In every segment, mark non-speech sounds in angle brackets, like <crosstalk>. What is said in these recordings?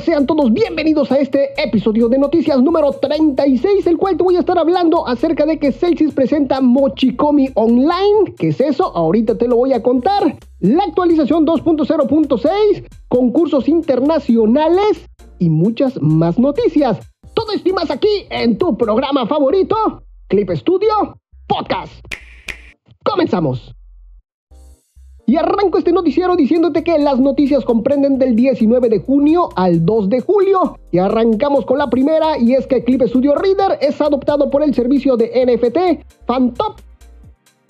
Sean todos bienvenidos a este episodio de noticias número 36, el cual te voy a estar hablando acerca de que Celsius presenta Mochikomi Online. ¿Qué es eso? Ahorita te lo voy a contar. La actualización 2.0.6, concursos internacionales y muchas más noticias. Todo esto aquí en tu programa favorito, Clip Studio Podcast. Comenzamos. Y arranco este noticiero diciéndote que las noticias comprenden del 19 de junio al 2 de julio. Y arrancamos con la primera y es que Clip Studio Reader es adoptado por el servicio de NFT Fantop.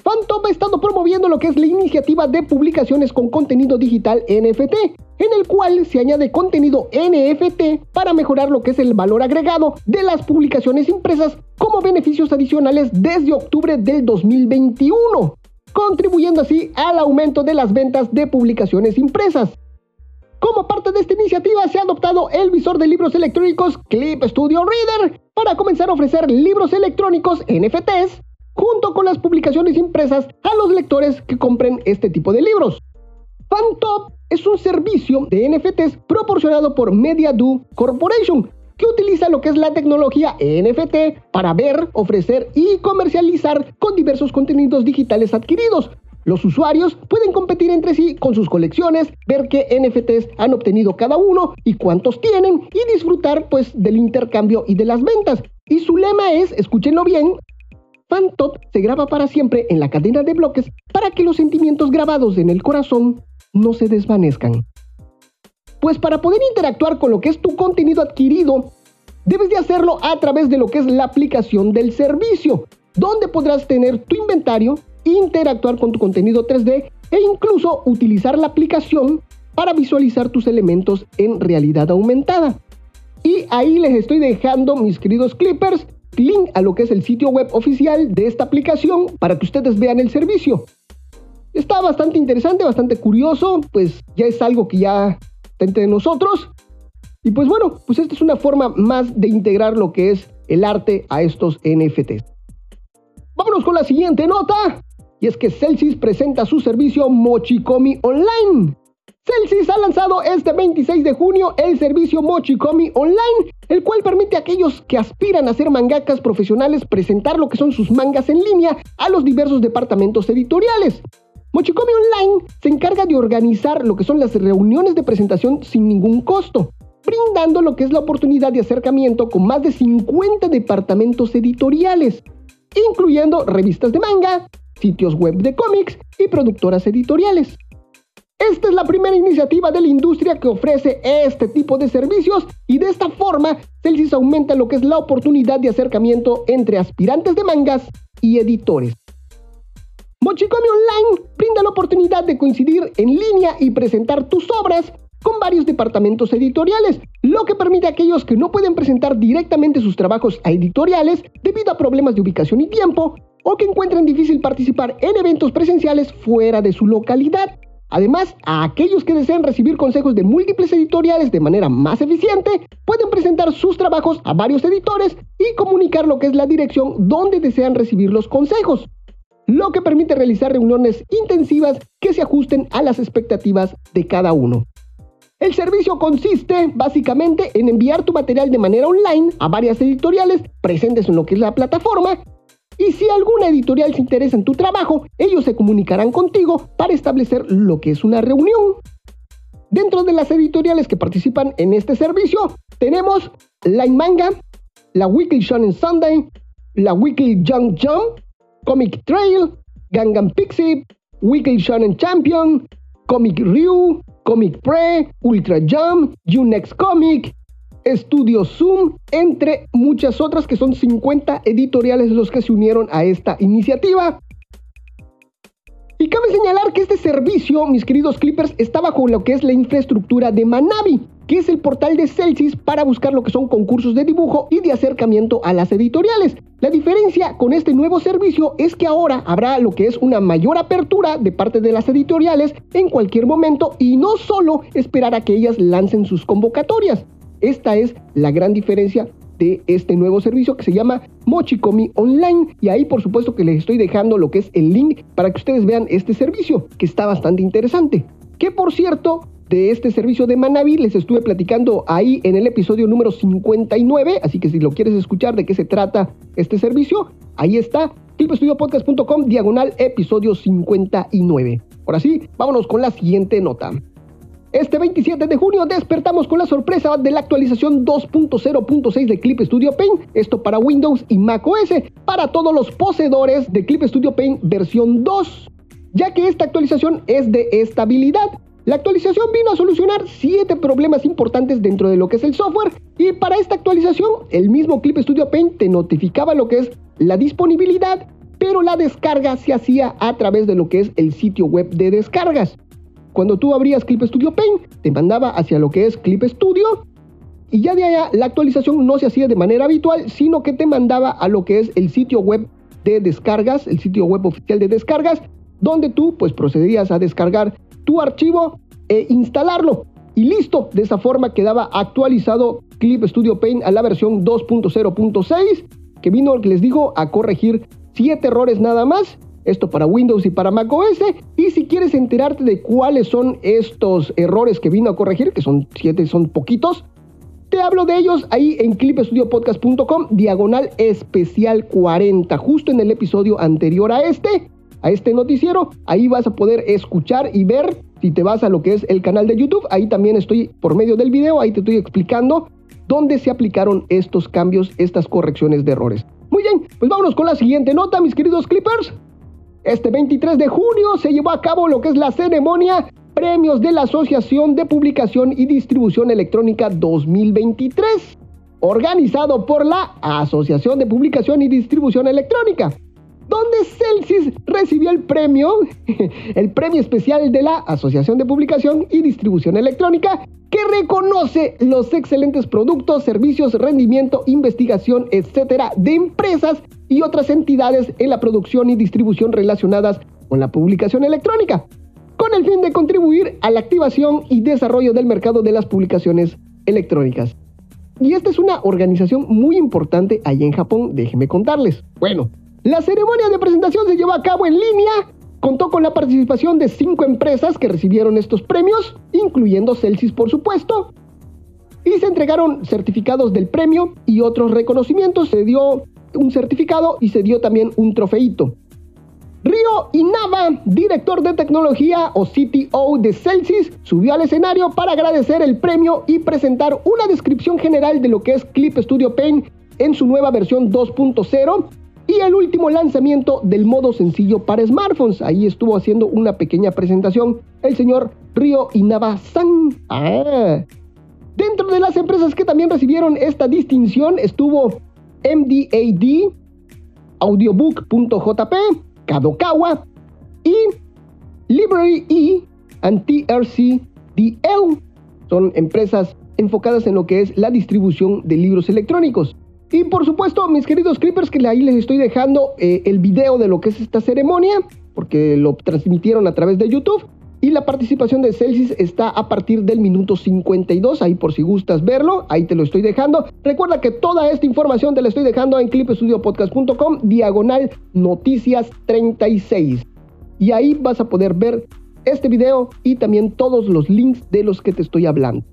Fantop ha estado promoviendo lo que es la iniciativa de publicaciones con contenido digital NFT, en el cual se añade contenido NFT para mejorar lo que es el valor agregado de las publicaciones impresas como beneficios adicionales desde octubre del 2021 contribuyendo así al aumento de las ventas de publicaciones impresas. Como parte de esta iniciativa se ha adoptado el visor de libros electrónicos Clip Studio Reader para comenzar a ofrecer libros electrónicos NFTs junto con las publicaciones impresas a los lectores que compren este tipo de libros. Fantop es un servicio de NFTs proporcionado por MediaDo Corporation, que utiliza lo que es la tecnología NFT para ver, ofrecer y comercializar con diversos contenidos digitales adquiridos. Los usuarios pueden competir entre sí con sus colecciones, ver qué NFTs han obtenido cada uno y cuántos tienen y disfrutar pues del intercambio y de las ventas. Y su lema es, escúchenlo bien, Fantop se graba para siempre en la cadena de bloques para que los sentimientos grabados en el corazón no se desvanezcan. Pues para poder interactuar con lo que es tu contenido adquirido, debes de hacerlo a través de lo que es la aplicación del servicio, donde podrás tener tu inventario, interactuar con tu contenido 3D e incluso utilizar la aplicación para visualizar tus elementos en realidad aumentada. Y ahí les estoy dejando, mis queridos clippers, link a lo que es el sitio web oficial de esta aplicación para que ustedes vean el servicio. Está bastante interesante, bastante curioso, pues ya es algo que ya entre nosotros. Y pues bueno, pues esta es una forma más de integrar lo que es el arte a estos NFTs. Vámonos con la siguiente nota. Y es que Celsius presenta su servicio Mochikomi Online. Celsius ha lanzado este 26 de junio el servicio Mochikomi Online, el cual permite a aquellos que aspiran a ser mangakas profesionales presentar lo que son sus mangas en línea a los diversos departamentos editoriales. Mochikomi Online se encarga de organizar lo que son las reuniones de presentación sin ningún costo, brindando lo que es la oportunidad de acercamiento con más de 50 departamentos editoriales, incluyendo revistas de manga, sitios web de cómics y productoras editoriales. Esta es la primera iniciativa de la industria que ofrece este tipo de servicios y de esta forma Celsius aumenta lo que es la oportunidad de acercamiento entre aspirantes de mangas y editores. Mochikomi Online brinda la oportunidad de coincidir en línea y presentar tus obras con varios departamentos editoriales, lo que permite a aquellos que no pueden presentar directamente sus trabajos a editoriales debido a problemas de ubicación y tiempo, o que encuentren difícil participar en eventos presenciales fuera de su localidad. Además, a aquellos que deseen recibir consejos de múltiples editoriales de manera más eficiente, pueden presentar sus trabajos a varios editores y comunicar lo que es la dirección donde desean recibir los consejos lo que permite realizar reuniones intensivas que se ajusten a las expectativas de cada uno. El servicio consiste básicamente en enviar tu material de manera online a varias editoriales presentes en lo que es la plataforma y si alguna editorial se interesa en tu trabajo, ellos se comunicarán contigo para establecer lo que es una reunión. Dentro de las editoriales que participan en este servicio, tenemos Line Manga, la Weekly Shonen Sunday, la Weekly Jump Jump, Comic Trail, Gangan Pixie, Weekly Shonen Champion, Comic Ryu, Comic Pre, Ultra Jump, Unext Comic, Studio Zoom, entre muchas otras que son 50 editoriales los que se unieron a esta iniciativa. Y cabe señalar que este servicio, mis queridos clippers, está bajo lo que es la infraestructura de Manabi, que es el portal de Celsius para buscar lo que son concursos de dibujo y de acercamiento a las editoriales. La diferencia con este nuevo servicio es que ahora habrá lo que es una mayor apertura de parte de las editoriales en cualquier momento y no solo esperar a que ellas lancen sus convocatorias. Esta es la gran diferencia de este nuevo servicio que se llama Mochikomi Online y ahí por supuesto que les estoy dejando lo que es el link para que ustedes vean este servicio que está bastante interesante. Que por cierto, de este servicio de Manavi. Les estuve platicando ahí en el episodio número 59, así que si lo quieres escuchar de qué se trata este servicio, ahí está, clipestudiopodcast.com, diagonal episodio 59. Ahora sí, vámonos con la siguiente nota. Este 27 de junio despertamos con la sorpresa de la actualización 2.0.6 de Clip Studio Paint, esto para Windows y Mac OS, para todos los poseedores de Clip Studio Paint versión 2, ya que esta actualización es de estabilidad. La actualización vino a solucionar 7 problemas importantes dentro de lo que es el software y para esta actualización el mismo Clip Studio Paint te notificaba lo que es la disponibilidad, pero la descarga se hacía a través de lo que es el sitio web de descargas. Cuando tú abrías Clip Studio Paint, te mandaba hacia lo que es Clip Studio y ya de allá la actualización no se hacía de manera habitual, sino que te mandaba a lo que es el sitio web de descargas, el sitio web oficial de descargas, donde tú pues procedías a descargar tu archivo e instalarlo. Y listo, de esa forma quedaba actualizado Clip Studio Paint a la versión 2.0.6, que vino, les digo, a corregir 7 errores nada más esto para Windows y para macOS. Y si quieres enterarte de cuáles son estos errores que vino a corregir, que son siete, son poquitos, te hablo de ellos ahí en clipestudiopodcast.com, diagonal especial 40, justo en el episodio anterior a este, a este noticiero. Ahí vas a poder escuchar y ver. Si te vas a lo que es el canal de YouTube, ahí también estoy por medio del video, ahí te estoy explicando dónde se aplicaron estos cambios, estas correcciones de errores. Muy bien, pues vámonos con la siguiente nota, mis queridos clippers. Este 23 de junio se llevó a cabo lo que es la ceremonia Premios de la Asociación de Publicación y Distribución Electrónica 2023, organizado por la Asociación de Publicación y Distribución Electrónica, donde Celsius recibió el premio, <laughs> el premio especial de la Asociación de Publicación y Distribución Electrónica, que reconoce los excelentes productos, servicios, rendimiento, investigación, etcétera, de empresas y otras entidades en la producción y distribución relacionadas con la publicación electrónica, con el fin de contribuir a la activación y desarrollo del mercado de las publicaciones electrónicas. Y esta es una organización muy importante allá en Japón, déjenme contarles. Bueno, la ceremonia de presentación se llevó a cabo en línea, contó con la participación de cinco empresas que recibieron estos premios, incluyendo Celsius por supuesto, y se entregaron certificados del premio y otros reconocimientos. Se dio un certificado y se dio también un trofeito. Río Inaba, director de tecnología o CTO de Celsius, subió al escenario para agradecer el premio y presentar una descripción general de lo que es Clip Studio Paint en su nueva versión 2.0 y el último lanzamiento del modo sencillo para smartphones. Ahí estuvo haciendo una pequeña presentación el señor Río Inaba-san. Ah. Dentro de las empresas que también recibieron esta distinción estuvo MDAD, Audiobook.jp, Kadokawa y Library E and TRCDL. Son empresas enfocadas en lo que es la distribución de libros electrónicos. Y por supuesto, mis queridos creepers, que ahí les estoy dejando eh, el video de lo que es esta ceremonia, porque lo transmitieron a través de YouTube. Y la participación de Celsius está a partir del minuto 52, ahí por si gustas verlo, ahí te lo estoy dejando. Recuerda que toda esta información te la estoy dejando en clipestudiopodcast.com, diagonal noticias 36. Y ahí vas a poder ver este video y también todos los links de los que te estoy hablando.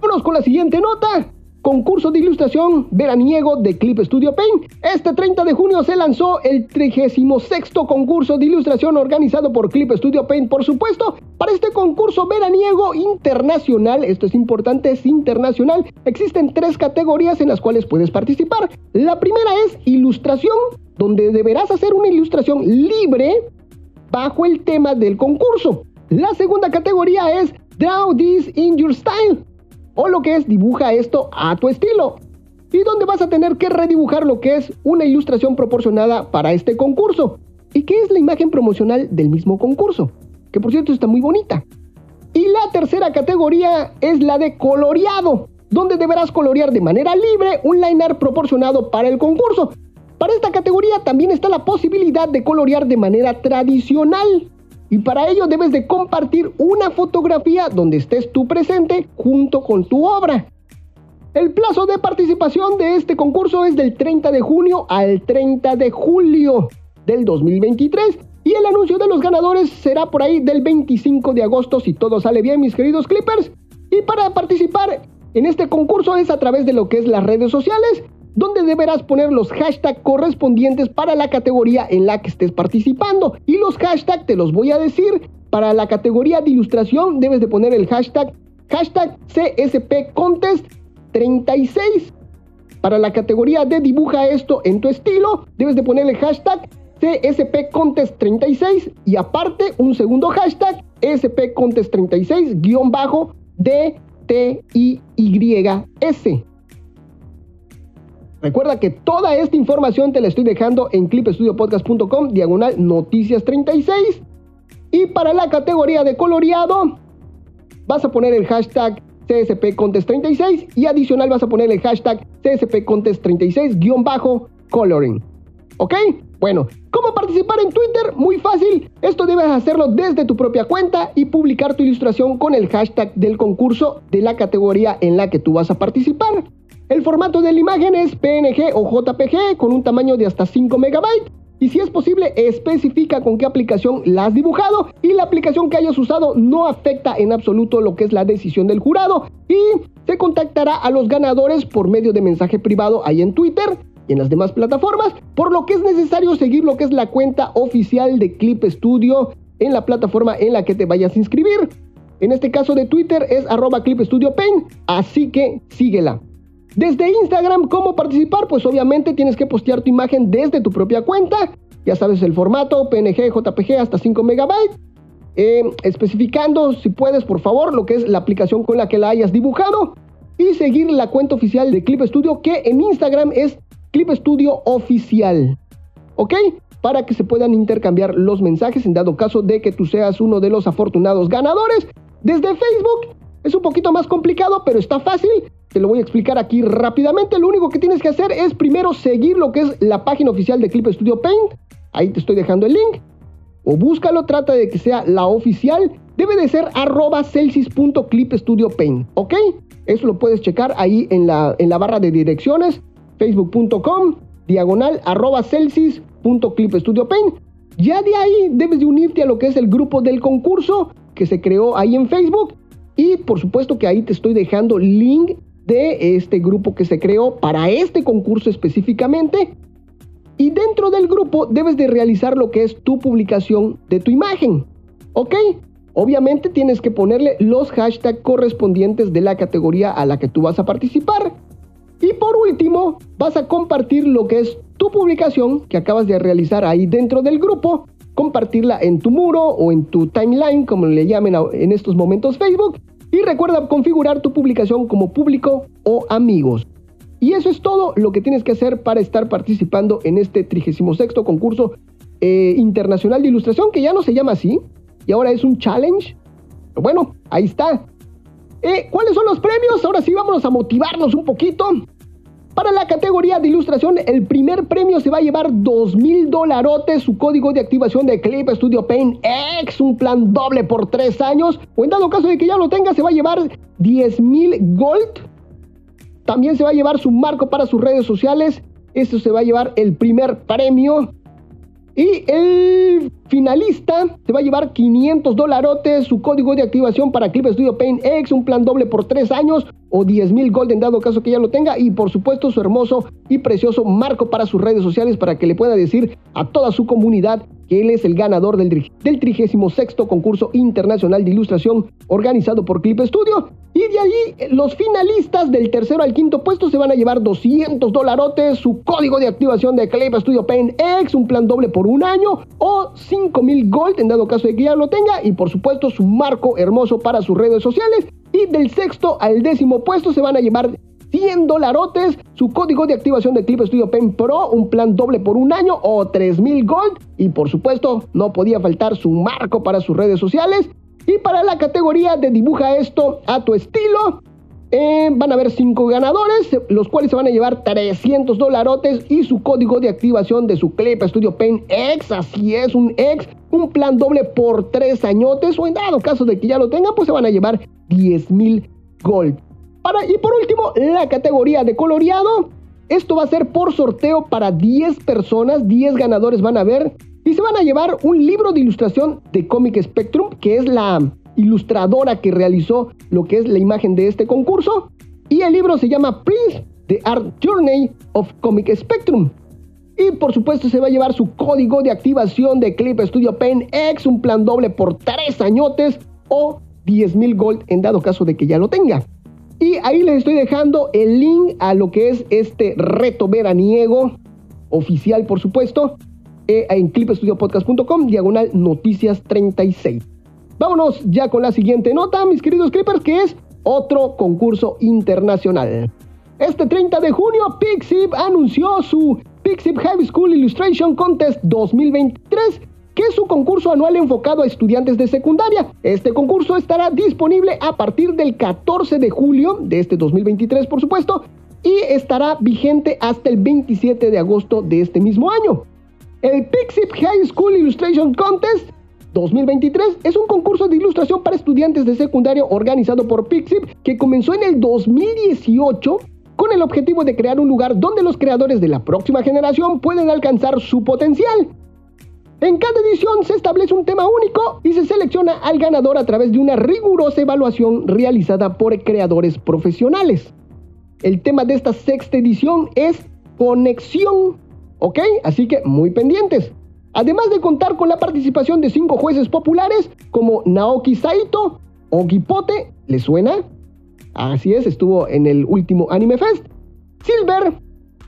Vámonos con la siguiente nota concurso de ilustración veraniego de Clip Studio Paint. Este 30 de junio se lanzó el 36 concurso de ilustración organizado por Clip Studio Paint, por supuesto. Para este concurso veraniego internacional, esto es importante, es internacional, existen tres categorías en las cuales puedes participar. La primera es ilustración, donde deberás hacer una ilustración libre bajo el tema del concurso. La segunda categoría es Draw This in Your Style, o lo que es dibuja esto a tu estilo. Y donde vas a tener que redibujar lo que es una ilustración proporcionada para este concurso. ¿Y qué es la imagen promocional del mismo concurso? Que por cierto está muy bonita. Y la tercera categoría es la de coloreado, donde deberás colorear de manera libre un liner proporcionado para el concurso. Para esta categoría también está la posibilidad de colorear de manera tradicional, y para ello debes de compartir una fotografía donde estés tú presente junto con tu obra. El plazo de participación de este concurso es del 30 de junio al 30 de julio del 2023 Y el anuncio de los ganadores será por ahí del 25 de agosto si todo sale bien, mis queridos Clippers. Y para participar en este concurso es a través de lo que es las redes sociales, donde deberás poner los hashtags correspondientes para la categoría en la que estés participando. Y los hashtags te los voy a decir. Para la categoría de ilustración debes de poner el hashtag hashtag CSP Contest 36. Para la categoría de dibuja esto en tu estilo, debes de poner el hashtag CSP Contest 36 y aparte un segundo hashtag SP Contest 36 guion bajo D-T-I-Y-S. Recuerda que toda esta información te la estoy dejando en clipestudiopodcast.com, diagonal noticias 36. Y para la categoría de coloreado, vas a poner el hashtag CSP Contest 36 y adicional vas a poner el hashtag CSP Contest 36-coloring. ¿Ok? Bueno, ¿cómo participar en Twitter? Muy fácil. Esto debes hacerlo desde tu propia cuenta y publicar tu ilustración con el hashtag del concurso de la categoría en la que tú vas a participar. El formato de la imagen es PNG o JPG con un tamaño de hasta 5 megabytes. Y si es posible, especifica con qué aplicación la has dibujado y la aplicación que hayas usado no afecta en absoluto lo que es la decisión del jurado. Y se contactará a los ganadores por medio de mensaje privado ahí en Twitter y en las demás plataformas, por lo que es necesario seguir lo que es la cuenta oficial de Clip Studio en la plataforma en la que te vayas a inscribir. En este caso de Twitter es arroba Clip Studio Paint, así que síguela. Desde Instagram, ¿cómo participar? Pues obviamente tienes que postear tu imagen desde tu propia cuenta. Ya sabes el formato, PNG, JPG hasta 5 megabytes. Eh, especificando, si puedes, por favor, lo que es la aplicación con la que la hayas dibujado. Y seguir la cuenta oficial de Clip Studio, que en Instagram es Clip Studio Oficial. ¿Ok? Para que se puedan intercambiar los mensajes en dado caso de que tú seas uno de los afortunados ganadores. Desde Facebook es un poquito más complicado, pero está fácil. Te lo voy a explicar aquí rápidamente. Lo único que tienes que hacer es primero seguir lo que es la página oficial de Clip Studio Paint. Ahí te estoy dejando el link. O búscalo, trata de que sea la oficial. Debe de ser arroba celsius.clipstudiopaint, ¿ok? Eso lo puedes checar ahí en la, en la barra de direcciones. Facebook.com, diagonal, arroba celsius.clipstudiopaint. Ya de ahí debes de unirte a lo que es el grupo del concurso que se creó ahí en Facebook. Y por supuesto que ahí te estoy dejando link de este grupo que se creó para este concurso específicamente. Y dentro del grupo debes de realizar lo que es tu publicación de tu imagen. ¿Ok? Obviamente tienes que ponerle los hashtags correspondientes de la categoría a la que tú vas a participar. Y por último, vas a compartir lo que es tu publicación que acabas de realizar ahí dentro del grupo, compartirla en tu muro o en tu timeline, como le llamen en estos momentos Facebook, y recuerda configurar tu publicación como público o amigos. Y eso es todo lo que tienes que hacer para estar participando en este 36 concurso eh, internacional de ilustración, que ya no se llama así, y ahora es un challenge. Bueno, ahí está. Eh, ¿Cuáles son los premios? Ahora sí, vámonos a motivarnos un poquito. Para la categoría de ilustración, el primer premio se va a llevar 2 mil dolarotes, su código de activación de Clip Studio Paint X, un plan doble por 3 años. O en dado caso de que ya lo tenga, se va a llevar 10 mil gold. También se va a llevar su marco para sus redes sociales. Esto se va a llevar el primer premio. Y el finalista se va a llevar 500 dolarotes, su código de activación para Clip Studio Paint X, un plan doble por 3 años o 10 mil gold en dado caso que ya lo tenga y por supuesto su hermoso y precioso marco para sus redes sociales para que le pueda decir a toda su comunidad que él es el ganador del, del 36 concurso internacional de ilustración organizado por Clip Studio. Y de ahí los finalistas del tercero al quinto puesto se van a llevar 200 dolarotes, su código de activación de Clip Studio Paint X, un plan doble por un año o 5 mil gold en dado caso de que ya lo tenga y por supuesto su marco hermoso para sus redes sociales. Y del sexto al décimo puesto se van a llevar 100 dolarotes, su código de activación de Clip Studio Pen Pro, un plan doble por un año o 3000 gold. Y por supuesto, no podía faltar su marco para sus redes sociales. Y para la categoría de dibuja esto a tu estilo, eh, van a haber 5 ganadores, los cuales se van a llevar 300 dolarotes y su código de activación de su Clip Studio Paint X, así es, un X, un plan doble por 3 añotes, o en dado caso de que ya lo tengan, pues se van a llevar 10 mil gold y por último, la categoría de coloreado. Esto va a ser por sorteo para 10 personas, 10 ganadores van a ver. Y se van a llevar un libro de ilustración de Comic Spectrum, que es la ilustradora que realizó lo que es la imagen de este concurso. Y el libro se llama Prince, The Art Journey of Comic Spectrum. Y por supuesto se va a llevar su código de activación de Clip Studio Pen X, un plan doble por tres añotes o 10.000 gold en dado caso de que ya lo tenga. Y ahí les estoy dejando el link a lo que es este reto veraniego oficial, por supuesto, eh, en clipstudiopodcast.com, diagonal noticias 36. Vámonos ya con la siguiente nota, mis queridos clippers, que es otro concurso internacional. Este 30 de junio, Pixip anunció su Pixip High School Illustration Contest 2023, que es su concurso anual enfocado a estudiantes de secundaria. Este concurso estará disponible a partir del 14 de julio de este 2023, por supuesto, y estará vigente hasta el 27 de agosto de este mismo año. El Pixip High School Illustration Contest 2023 es un concurso de ilustración para estudiantes de secundaria organizado por Pixip que comenzó en el 2018 con el objetivo de crear un lugar donde los creadores de la próxima generación pueden alcanzar su potencial. En cada edición se establece un tema único y se selecciona al ganador a través de una rigurosa evaluación realizada por creadores profesionales. El tema de esta sexta edición es conexión, ¿ok? Así que muy pendientes. Además de contar con la participación de cinco jueces populares como Naoki Saito, Ogipote, ¿le suena? Así es, estuvo en el último Anime Fest. Silver,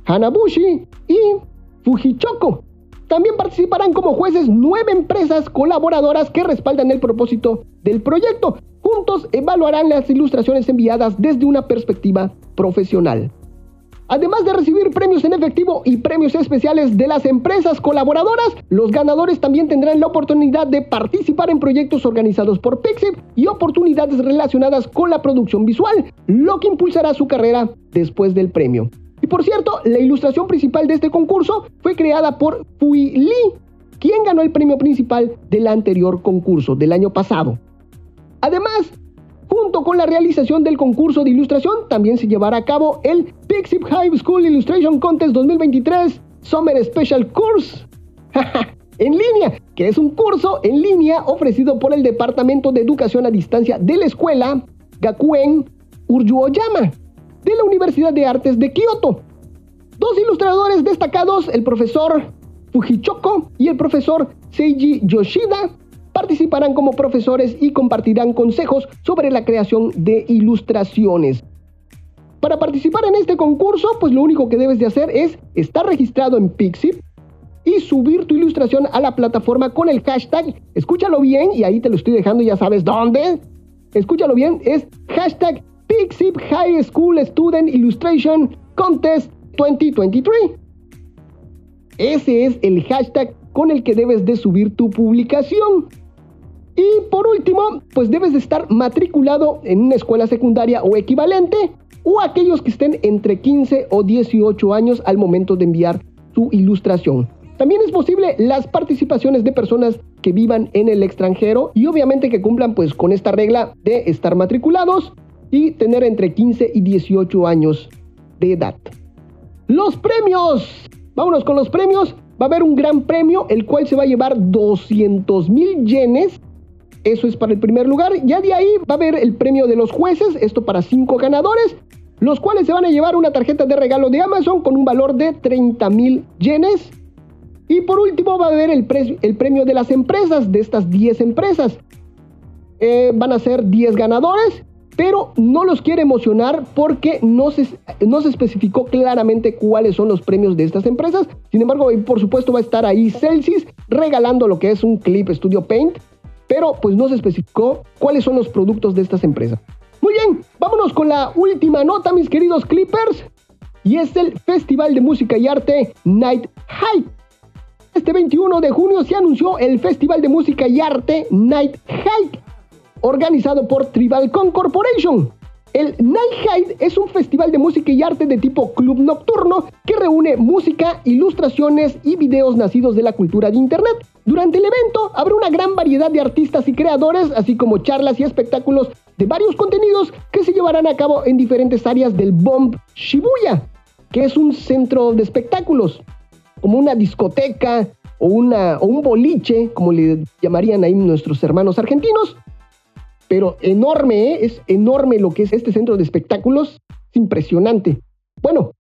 Hanabushi y Fujichoko. También participarán como jueces nueve empresas colaboradoras que respaldan el propósito del proyecto. Juntos evaluarán las ilustraciones enviadas desde una perspectiva profesional. Además de recibir premios en efectivo y premios especiales de las empresas colaboradoras, los ganadores también tendrán la oportunidad de participar en proyectos organizados por Pixip y oportunidades relacionadas con la producción visual, lo que impulsará su carrera después del premio. Y por cierto, la ilustración principal de este concurso fue creada por Fui Lee, quien ganó el premio principal del anterior concurso del año pasado. Además, Junto con la realización del concurso de ilustración, también se llevará a cabo el Pixip High School Illustration Contest 2023 Summer Special Course <laughs> en línea, que es un curso en línea ofrecido por el Departamento de Educación a Distancia de la Escuela Gakuen Uryuoyama de la Universidad de Artes de Kioto. Dos ilustradores destacados, el profesor Fujichoko y el profesor Seiji Yoshida, participarán como profesores y compartirán consejos sobre la creación de ilustraciones. Para participar en este concurso, pues lo único que debes de hacer es estar registrado en Pixip y subir tu ilustración a la plataforma con el hashtag, escúchalo bien y ahí te lo estoy dejando, ya sabes dónde. Escúchalo bien, es hashtag Pixip High School Student Illustration Contest 2023. Ese es el hashtag con el que debes de subir tu publicación. Y por último, pues debes de estar matriculado en una escuela secundaria o equivalente o aquellos que estén entre 15 o 18 años al momento de enviar su ilustración. También es posible las participaciones de personas que vivan en el extranjero y obviamente que cumplan pues con esta regla de estar matriculados y tener entre 15 y 18 años de edad. Los premios. Vámonos con los premios. Va a haber un gran premio, el cual se va a llevar 200 mil yenes eso es para el primer lugar. Ya de ahí va a haber el premio de los jueces, esto para cinco ganadores, los cuales se van a llevar una tarjeta de regalo de Amazon con un valor de 30 mil yenes. Y por último va a haber el, el, premio de las empresas, de estas 10 empresas. Eh, van a ser 10 ganadores, pero no los quiere emocionar porque no se, no se especificó claramente cuáles son los premios de estas empresas. Sin embargo, por supuesto va a estar ahí Celsius regalando lo que es un Clip Studio Paint pero pues no se especificó cuáles son los productos de estas empresas. Muy bien, vámonos con la última nota, mis queridos Clippers, y es el Festival de Música y Arte Night Hike. Este 21 de junio se anunció el Festival de Música y Arte Night Hike, organizado por Tribalcon Corporation. El Night Hike es un festival de música y arte de tipo club nocturno que reúne música, ilustraciones y videos nacidos de la cultura de Internet. Durante el evento habrá una gran variedad de artistas y creadores, así como charlas y espectáculos de varios contenidos que se llevarán a cabo en diferentes áreas del Bomb Shibuya, que es un centro de espectáculos, como una discoteca, o, una, o un boliche, como le llamarían ahí nuestros hermanos argentinos. Pero enorme, ¿eh? es enorme lo que es este centro de espectáculos. Es impresionante. Bueno,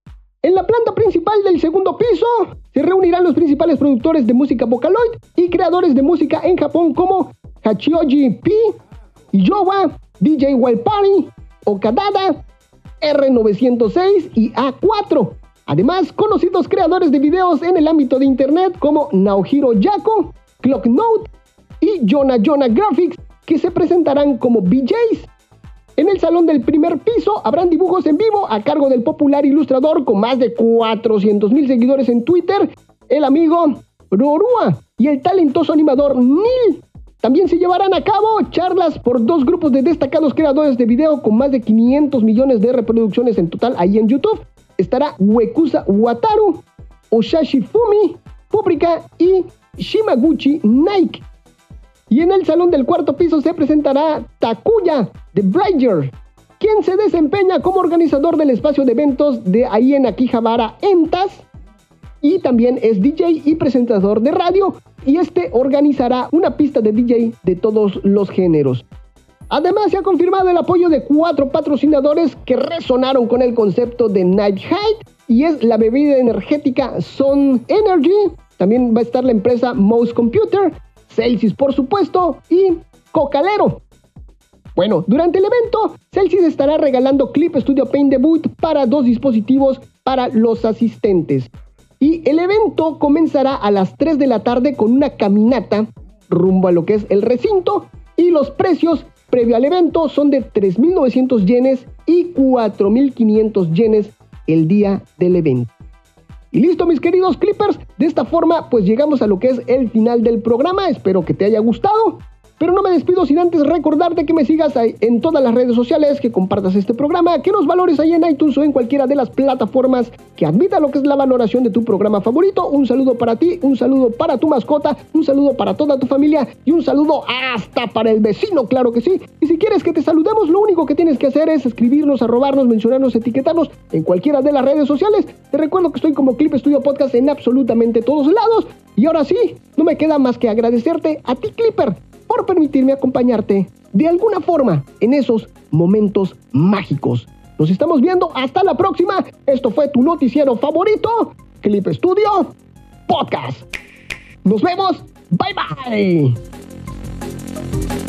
en la planta principal del segundo piso se reunirán los principales productores de música Vocaloid y creadores de música en Japón como Hachioji P, Yowa, DJ Wild Party, Okadada, R906 y A4. Además, conocidos creadores de videos en el ámbito de internet como Naohiro Yako, Clocknote y Jonah Jonah Graphics que se presentarán como BJs. En el salón del primer piso habrán dibujos en vivo a cargo del popular ilustrador con más de 400 mil seguidores en Twitter, el amigo Rorua y el talentoso animador Neil. También se llevarán a cabo charlas por dos grupos de destacados creadores de video con más de 500 millones de reproducciones en total ahí en YouTube. Estará Wekusa Wataru, Oshashi Fumi, Pubrika y Shimaguchi Nike. Y en el salón del cuarto piso se presentará Takuya de Bridger, quien se desempeña como organizador del espacio de eventos de ahí en Akihabara Entas y también es DJ y presentador de radio y este organizará una pista de DJ de todos los géneros. Además se ha confirmado el apoyo de cuatro patrocinadores que resonaron con el concepto de Night Height y es la bebida energética Sun Energy, también va a estar la empresa Mouse Computer, Celsius por supuesto y Cocalero. Bueno, durante el evento, Celsius estará regalando Clip Studio Paint Debut para dos dispositivos para los asistentes. Y el evento comenzará a las 3 de la tarde con una caminata rumbo a lo que es el recinto y los precios previo al evento son de 3.900 yenes y 4.500 yenes el día del evento. Y listo, mis queridos Clippers. De esta forma, pues llegamos a lo que es el final del programa. Espero que te haya gustado. Pero no me despido sin antes recordarte que me sigas en todas las redes sociales, que compartas este programa, que nos valores ahí en iTunes o en cualquiera de las plataformas que admita lo que es la valoración de tu programa favorito. Un saludo para ti, un saludo para tu mascota, un saludo para toda tu familia y un saludo hasta para el vecino, claro que sí. Y si quieres que te saludemos, lo único que tienes que hacer es escribirnos, arrobarnos, mencionarnos, etiquetarnos en cualquiera de las redes sociales. Te recuerdo que estoy como Clip Studio Podcast en absolutamente todos lados. Y ahora sí, no me queda más que agradecerte a ti, Clipper por permitirme acompañarte de alguna forma en esos momentos mágicos. Nos estamos viendo hasta la próxima. Esto fue tu noticiero favorito, Clip Studio Podcast. Nos vemos. Bye bye.